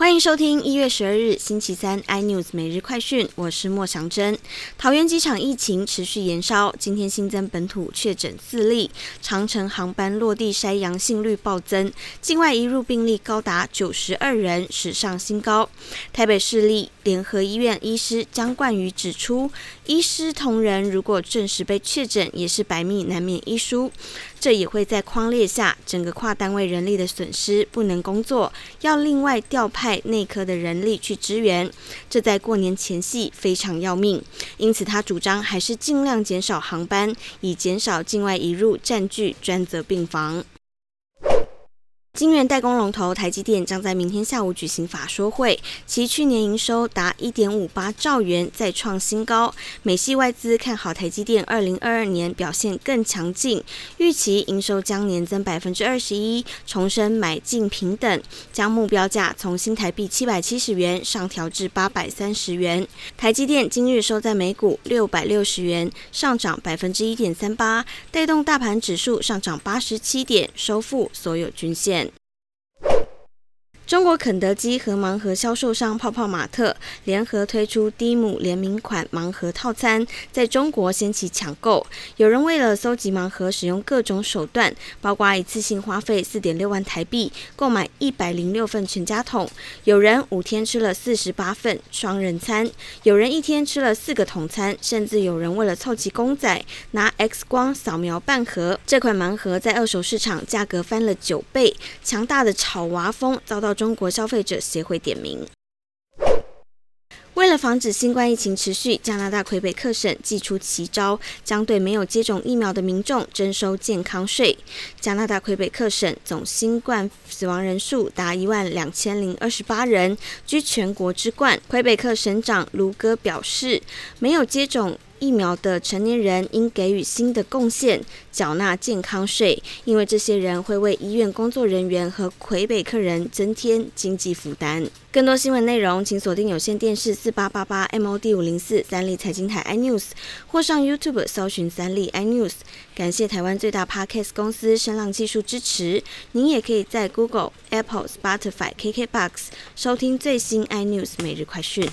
欢迎收听一月十二日星期三 iNews 每日快讯，我是莫祥珍。桃园机场疫情持续延烧，今天新增本土确诊四例，长城航班落地筛阳性率暴增，境外移入病例高达九十二人，史上新高。台北市立联合医院医师江冠宇指出，医师同仁如果证实被确诊，也是百密难免一疏，这也会在框列下整个跨单位人力的损失，不能工作，要另外调派。内科的人力去支援，这在过年前夕非常要命，因此他主张还是尽量减少航班，以减少境外移入占据专责病房。晶圆代工龙头台积电将在明天下午举行法说会，其去年营收达一点五八兆元，再创新高。美系外资看好台积电二零二二年表现更强劲，预期营收将年增百分之二十一，重申买进平等，将目标价从新台币七百七十元上调至八百三十元。台积电今日收在每股六百六十元，上涨百分之一点三八，带动大盘指数上涨八十七点，收复所有均线。中国肯德基和盲盒销售商泡泡玛特联合推出蒂姆联名款盲盒套餐，在中国掀起抢购。有人为了搜集盲盒，使用各种手段，包括一次性花费四点六万台币购买一百零六份全家桶；有人五天吃了四十八份双人餐；有人一天吃了四个桶餐，甚至有人为了凑齐公仔，拿 X 光扫描半盒。这款盲盒在二手市场价格翻了九倍，强大的炒娃风遭到。中国消费者协会点名，为了防止新冠疫情持续，加拿大魁北克省祭出奇招，将对没有接种疫苗的民众征收健康税。加拿大魁北克省总新冠死亡人数达一万两千零二十八人，居全国之冠。魁北克省长卢戈表示，没有接种。疫苗的成年人应给予新的贡献，缴纳健康税，因为这些人会为医院工作人员和魁北克人增添经济负担。更多新闻内容，请锁定有线电视四八八八 MOD 五零四三立财经台 iNews，或上 YouTube 搜寻三立 iNews。感谢台湾最大 Podcast 公司声浪技术支持。您也可以在 Google、Apple、Spotify、KKBox 收听最新 iNews 每日快讯。